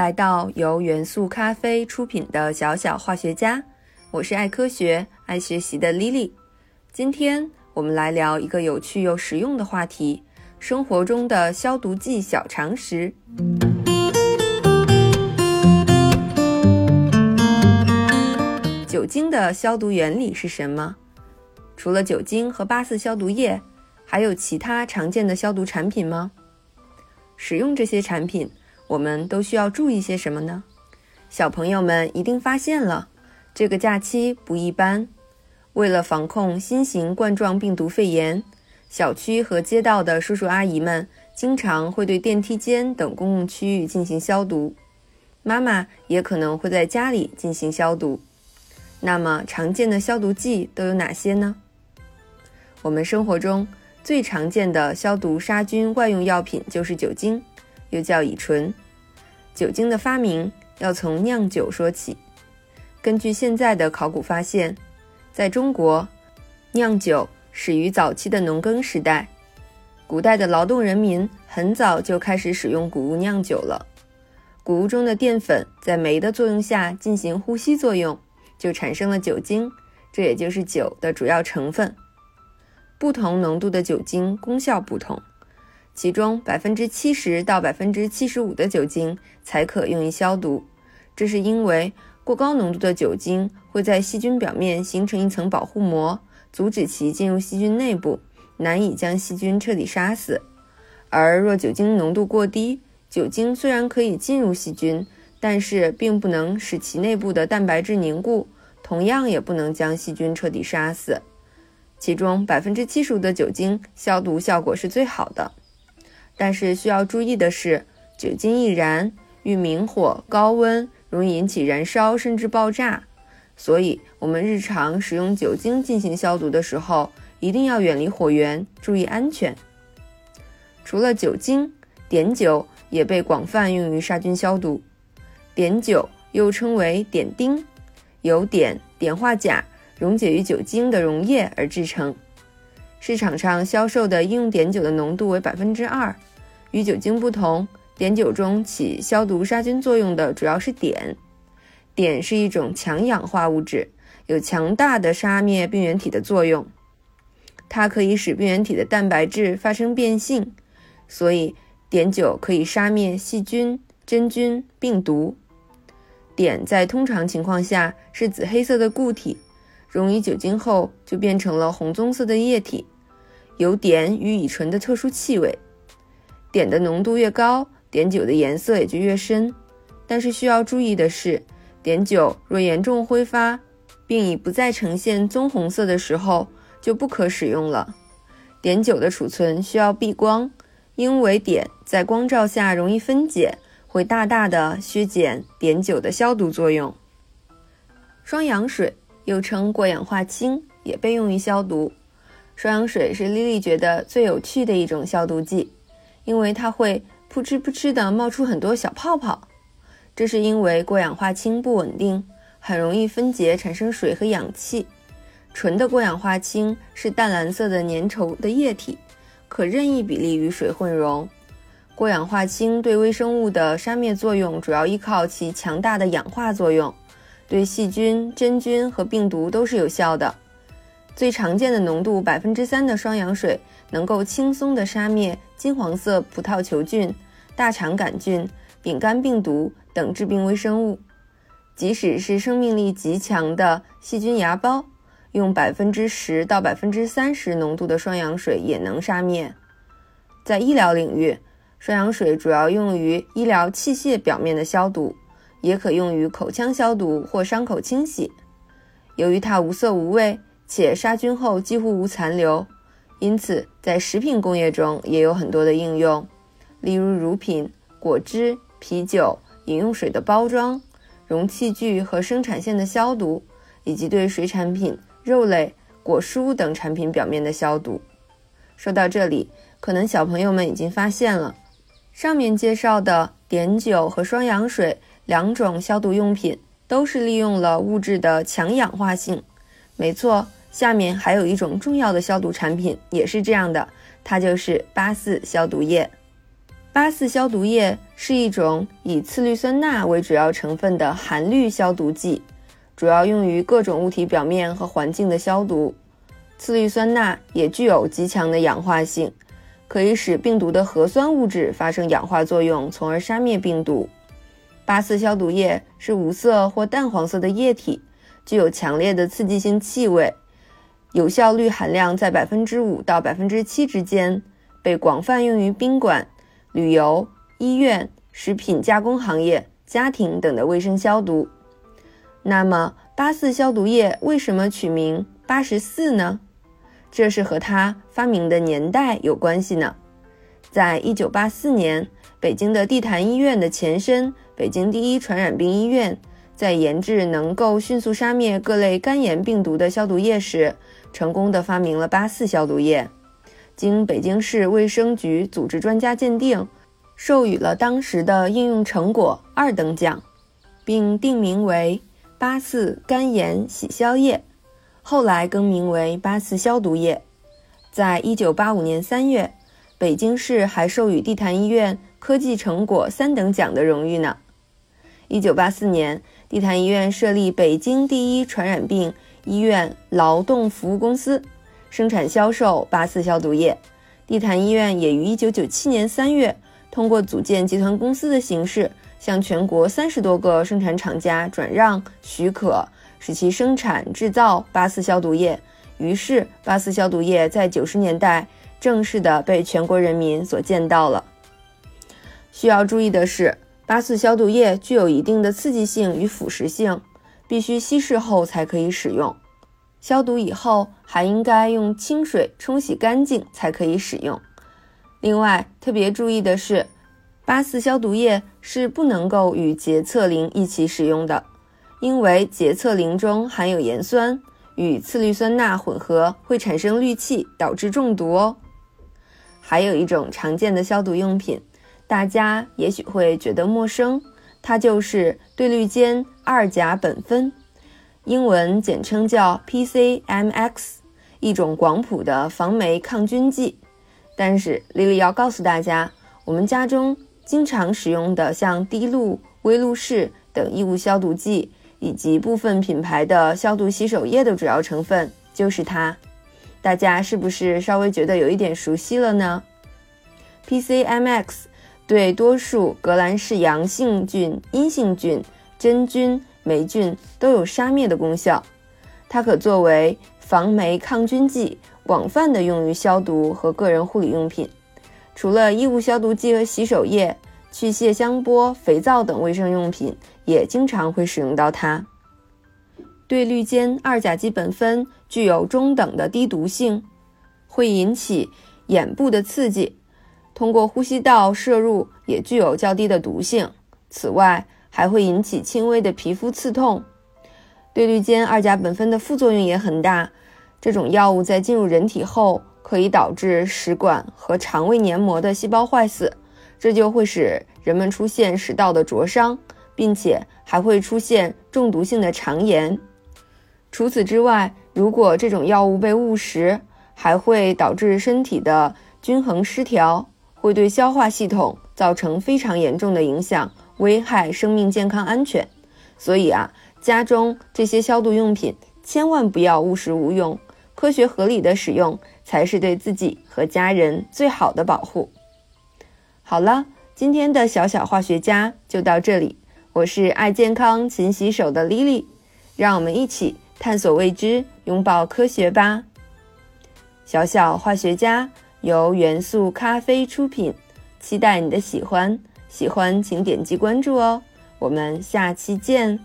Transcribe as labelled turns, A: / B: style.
A: 来到由元素咖啡出品的小小化学家，我是爱科学、爱学习的 Lily。今天我们来聊一个有趣又实用的话题：生活中的消毒剂小常识。酒精的消毒原理是什么？除了酒精和八四消毒液，还有其他常见的消毒产品吗？使用这些产品。我们都需要注意些什么呢？小朋友们一定发现了，这个假期不一般。为了防控新型冠状病毒肺炎，小区和街道的叔叔阿姨们经常会对电梯间等公共区域进行消毒。妈妈也可能会在家里进行消毒。那么，常见的消毒剂都有哪些呢？我们生活中最常见的消毒杀菌外用药品就是酒精。又叫乙醇，酒精的发明要从酿酒说起。根据现在的考古发现，在中国，酿酒始于早期的农耕时代。古代的劳动人民很早就开始使用谷物酿酒了。谷物中的淀粉在酶的作用下进行呼吸作用，就产生了酒精，这也就是酒的主要成分。不同浓度的酒精功效不同。其中百分之七十到百分之七十五的酒精才可用于消毒，这是因为过高浓度的酒精会在细菌表面形成一层保护膜，阻止其进入细菌内部，难以将细菌彻底杀死。而若酒精浓度过低，酒精虽然可以进入细菌，但是并不能使其内部的蛋白质凝固，同样也不能将细菌彻底杀死。其中百分之七十五的酒精消毒效果是最好的。但是需要注意的是，酒精易燃，遇明火、高温容易引起燃烧甚至爆炸，所以我们日常使用酒精进行消毒的时候，一定要远离火源，注意安全。除了酒精，碘酒也被广泛用于杀菌消毒。碘酒又称为碘酊，由碘、碘化钾溶解于酒精的溶液而制成。市场上销售的医用碘酒的浓度为百分之二。与酒精不同，碘酒中起消毒杀菌作用的主要是碘。碘是一种强氧化物质，有强大的杀灭病原体的作用。它可以使病原体的蛋白质发生变性，所以碘酒可以杀灭细菌、真菌、病毒。碘在通常情况下是紫黑色的固体，溶于酒精后就变成了红棕色的液体，有碘与乙醇的特殊气味。碘的浓度越高，碘酒的颜色也就越深。但是需要注意的是，碘酒若严重挥发，并已不再呈现棕红色的时候，就不可使用了。碘酒的储存需要避光，因为碘在光照下容易分解，会大大的削减碘酒的消毒作用。双氧水又称过氧化氢，也被用于消毒。双氧水是莉莉觉得最有趣的一种消毒剂。因为它会扑哧扑哧地冒出很多小泡泡，这是因为过氧化氢不稳定，很容易分解产生水和氧气。纯的过氧化氢是淡蓝色的粘稠的液体，可任意比例与水混溶。过氧化氢对微生物的杀灭作用主要依靠其强大的氧化作用，对细菌、真菌和病毒都是有效的。最常见的浓度百分之三的双氧水能够轻松地杀灭金黄色葡萄球菌、大肠杆菌、丙肝病毒等致病微生物。即使是生命力极强的细菌芽孢，用百分之十到百分之三十浓度的双氧水也能杀灭。在医疗领域，双氧水主要用于医疗器械表面的消毒，也可用于口腔消毒或伤口清洗。由于它无色无味。且杀菌后几乎无残留，因此在食品工业中也有很多的应用，例如乳品、果汁、啤酒、饮用水的包装、容器具和生产线的消毒，以及对水产品、肉类、果蔬等产品表面的消毒。说到这里，可能小朋友们已经发现了，上面介绍的碘酒和双氧水两种消毒用品都是利用了物质的强氧化性。没错。下面还有一种重要的消毒产品，也是这样的，它就是八四消毒液。八四消毒液是一种以次氯酸钠为主要成分的含氯消毒剂，主要用于各种物体表面和环境的消毒。次氯酸钠也具有极强的氧化性，可以使病毒的核酸物质发生氧化作用，从而杀灭病毒。八四消毒液是无色或淡黄色的液体，具有强烈的刺激性气味，有效氯含量在百分之五到百分之七之间，被广泛用于宾馆、旅游。医院、食品加工行业、家庭等的卫生消毒。那么，八四消毒液为什么取名八十四呢？这是和它发明的年代有关系呢。在一九八四年，北京的地坛医院的前身——北京第一传染病医院，在研制能够迅速杀灭各类肝炎病毒的消毒液时，成功的发明了八四消毒液，经北京市卫生局组织专家鉴定。授予了当时的应用成果二等奖，并定名为八四肝炎洗消液，后来更名为八四消毒液。在一九八五年三月，北京市还授予地坛医院科技成果三等奖的荣誉呢。一九八四年，地坛医院设立北京第一传染病医院劳动服务公司，生产销售八四消毒液。地坛医院也于一九九七年三月。通过组建集团公司的形式，向全国三十多个生产厂家转让许可，使其生产制造八四消毒液。于是，八四消毒液在九十年代正式的被全国人民所见到了。需要注意的是，八四消毒液具有一定的刺激性与腐蚀性，必须稀释后才可以使用。消毒以后，还应该用清水冲洗干净才可以使用。另外，特别注意的是，八四消毒液是不能够与洁厕灵一起使用的，因为洁厕灵中含有盐酸，与次氯酸钠混合会产生氯气，导致中毒哦。还有一种常见的消毒用品，大家也许会觉得陌生，它就是对氯间二甲苯酚，英文简称叫 PCMX，一种广谱的防霉抗菌剂。但是，丽丽要告诉大家，我们家中经常使用的像滴露、微露士等异物消毒剂，以及部分品牌的消毒洗手液的主要成分就是它。大家是不是稍微觉得有一点熟悉了呢？PCMX 对多数革兰氏阳性菌、阴性菌、真菌、霉菌都有杀灭的功效，它可作为防霉抗菌剂。广泛的用于消毒和个人护理用品，除了衣物消毒剂和洗手液、去屑香波、肥皂等卫生用品，也经常会使用到它。对氯间二甲基苯酚具有中等的低毒性，会引起眼部的刺激，通过呼吸道摄入也具有较低的毒性。此外，还会引起轻微的皮肤刺痛。对氯间二甲苯酚的副作用也很大。这种药物在进入人体后，可以导致食管和肠胃黏膜的细胞坏死，这就会使人们出现食道的灼伤，并且还会出现中毒性的肠炎。除此之外，如果这种药物被误食，还会导致身体的均衡失调，会对消化系统造成非常严重的影响，危害生命健康安全。所以啊，家中这些消毒用品千万不要误食误用。科学合理的使用才是对自己和家人最好的保护。好了，今天的小小化学家就到这里。我是爱健康、勤洗手的 Lily，让我们一起探索未知，拥抱科学吧。小小化学家由元素咖啡出品，期待你的喜欢。喜欢请点击关注哦。我们下期见。